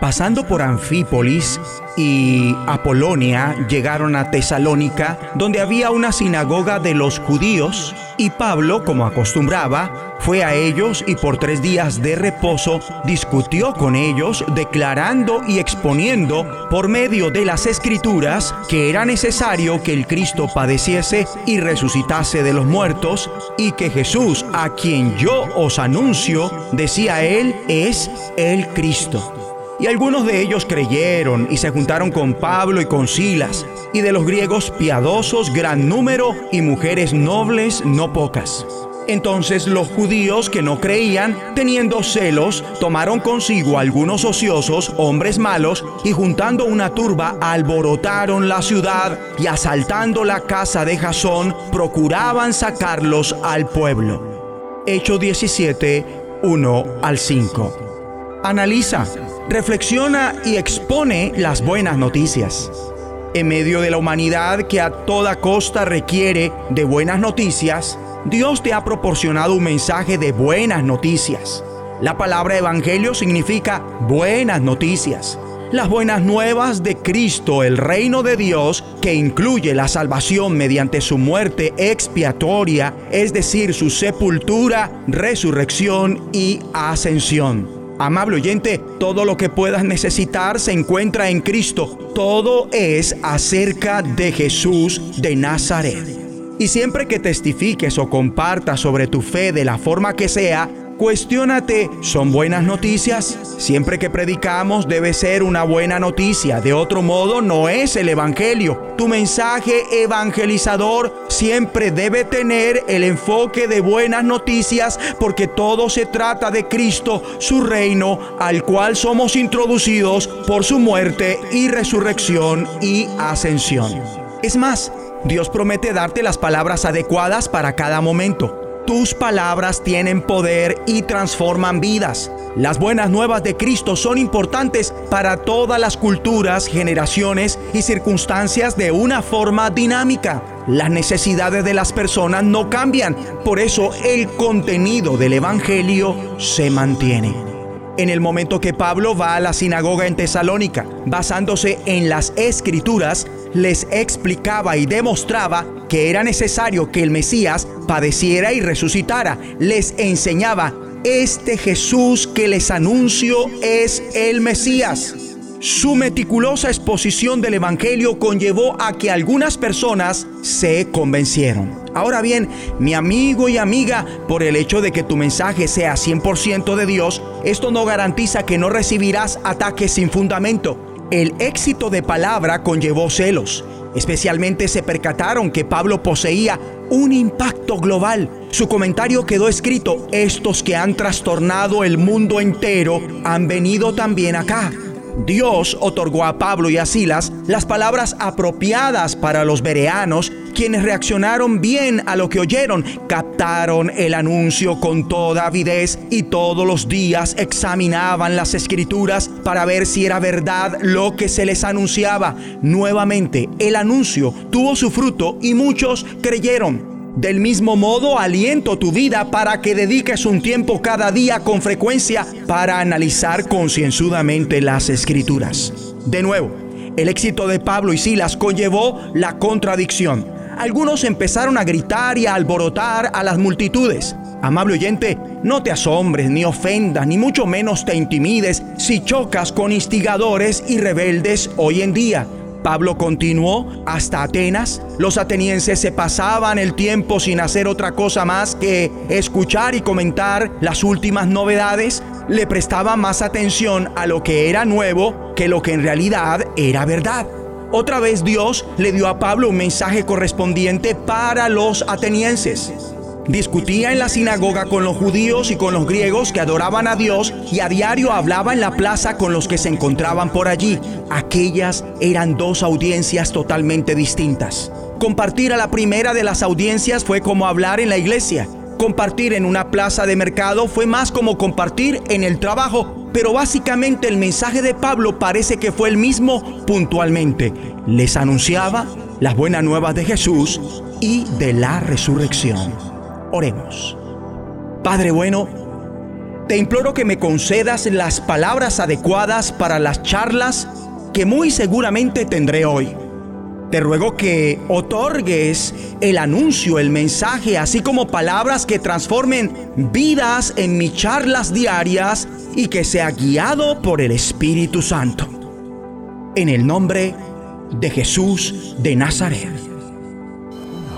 Pasando por Anfípolis y Apolonia, llegaron a Tesalónica, donde había una sinagoga de los judíos, y Pablo, como acostumbraba, fue a ellos y por tres días de reposo discutió con ellos, declarando y exponiendo por medio de las escrituras que era necesario que el Cristo padeciese y resucitase de los muertos, y que Jesús, a quien yo os anuncio, decía él, es el Cristo. Y algunos de ellos creyeron y se juntaron con Pablo y con Silas, y de los griegos piadosos gran número y mujeres nobles no pocas. Entonces los judíos que no creían, teniendo celos, tomaron consigo algunos ociosos, hombres malos, y juntando una turba, alborotaron la ciudad y asaltando la casa de Jasón, procuraban sacarlos al pueblo. Hecho 17, 1 al 5. Analiza, reflexiona y expone las buenas noticias. En medio de la humanidad que a toda costa requiere de buenas noticias, Dios te ha proporcionado un mensaje de buenas noticias. La palabra evangelio significa buenas noticias. Las buenas nuevas de Cristo, el reino de Dios, que incluye la salvación mediante su muerte expiatoria, es decir, su sepultura, resurrección y ascensión. Amable oyente, todo lo que puedas necesitar se encuentra en Cristo. Todo es acerca de Jesús de Nazaret. Y siempre que testifiques o compartas sobre tu fe de la forma que sea, cuestiónate, ¿son buenas noticias? Siempre que predicamos debe ser una buena noticia, de otro modo no es el Evangelio. Tu mensaje evangelizador siempre debe tener el enfoque de buenas noticias porque todo se trata de Cristo, su reino, al cual somos introducidos por su muerte y resurrección y ascensión. Es más, Dios promete darte las palabras adecuadas para cada momento. Tus palabras tienen poder y transforman vidas. Las buenas nuevas de Cristo son importantes para todas las culturas, generaciones y circunstancias de una forma dinámica. Las necesidades de las personas no cambian, por eso el contenido del Evangelio se mantiene en el momento que Pablo va a la sinagoga en Tesalónica, basándose en las escrituras, les explicaba y demostraba que era necesario que el Mesías padeciera y resucitara. Les enseñaba, este Jesús que les anuncio es el Mesías. Su meticulosa exposición del Evangelio conllevó a que algunas personas se convencieron. Ahora bien, mi amigo y amiga, por el hecho de que tu mensaje sea 100% de Dios, esto no garantiza que no recibirás ataques sin fundamento. El éxito de palabra conllevó celos. Especialmente se percataron que Pablo poseía un impacto global. Su comentario quedó escrito, estos que han trastornado el mundo entero han venido también acá. Dios otorgó a Pablo y a Silas las palabras apropiadas para los bereanos, quienes reaccionaron bien a lo que oyeron, captaron el anuncio con toda avidez y todos los días examinaban las escrituras para ver si era verdad lo que se les anunciaba. Nuevamente, el anuncio tuvo su fruto y muchos creyeron. Del mismo modo, aliento tu vida para que dediques un tiempo cada día con frecuencia para analizar concienzudamente las escrituras. De nuevo, el éxito de Pablo y Silas conllevó la contradicción. Algunos empezaron a gritar y a alborotar a las multitudes. Amable oyente, no te asombres ni ofendas, ni mucho menos te intimides si chocas con instigadores y rebeldes hoy en día Pablo continuó hasta Atenas. Los atenienses se pasaban el tiempo sin hacer otra cosa más que escuchar y comentar las últimas novedades. Le prestaban más atención a lo que era nuevo que lo que en realidad era verdad. Otra vez Dios le dio a Pablo un mensaje correspondiente para los atenienses. Discutía en la sinagoga con los judíos y con los griegos que adoraban a Dios y a diario hablaba en la plaza con los que se encontraban por allí. Aquellas eran dos audiencias totalmente distintas. Compartir a la primera de las audiencias fue como hablar en la iglesia. Compartir en una plaza de mercado fue más como compartir en el trabajo pero básicamente el mensaje de Pablo parece que fue el mismo puntualmente. Les anunciaba las buenas nuevas de Jesús y de la resurrección. Oremos. Padre bueno, te imploro que me concedas las palabras adecuadas para las charlas que muy seguramente tendré hoy. Te ruego que otorgues el anuncio, el mensaje, así como palabras que transformen vidas en mis charlas diarias y que sea guiado por el Espíritu Santo. En el nombre de Jesús de Nazaret.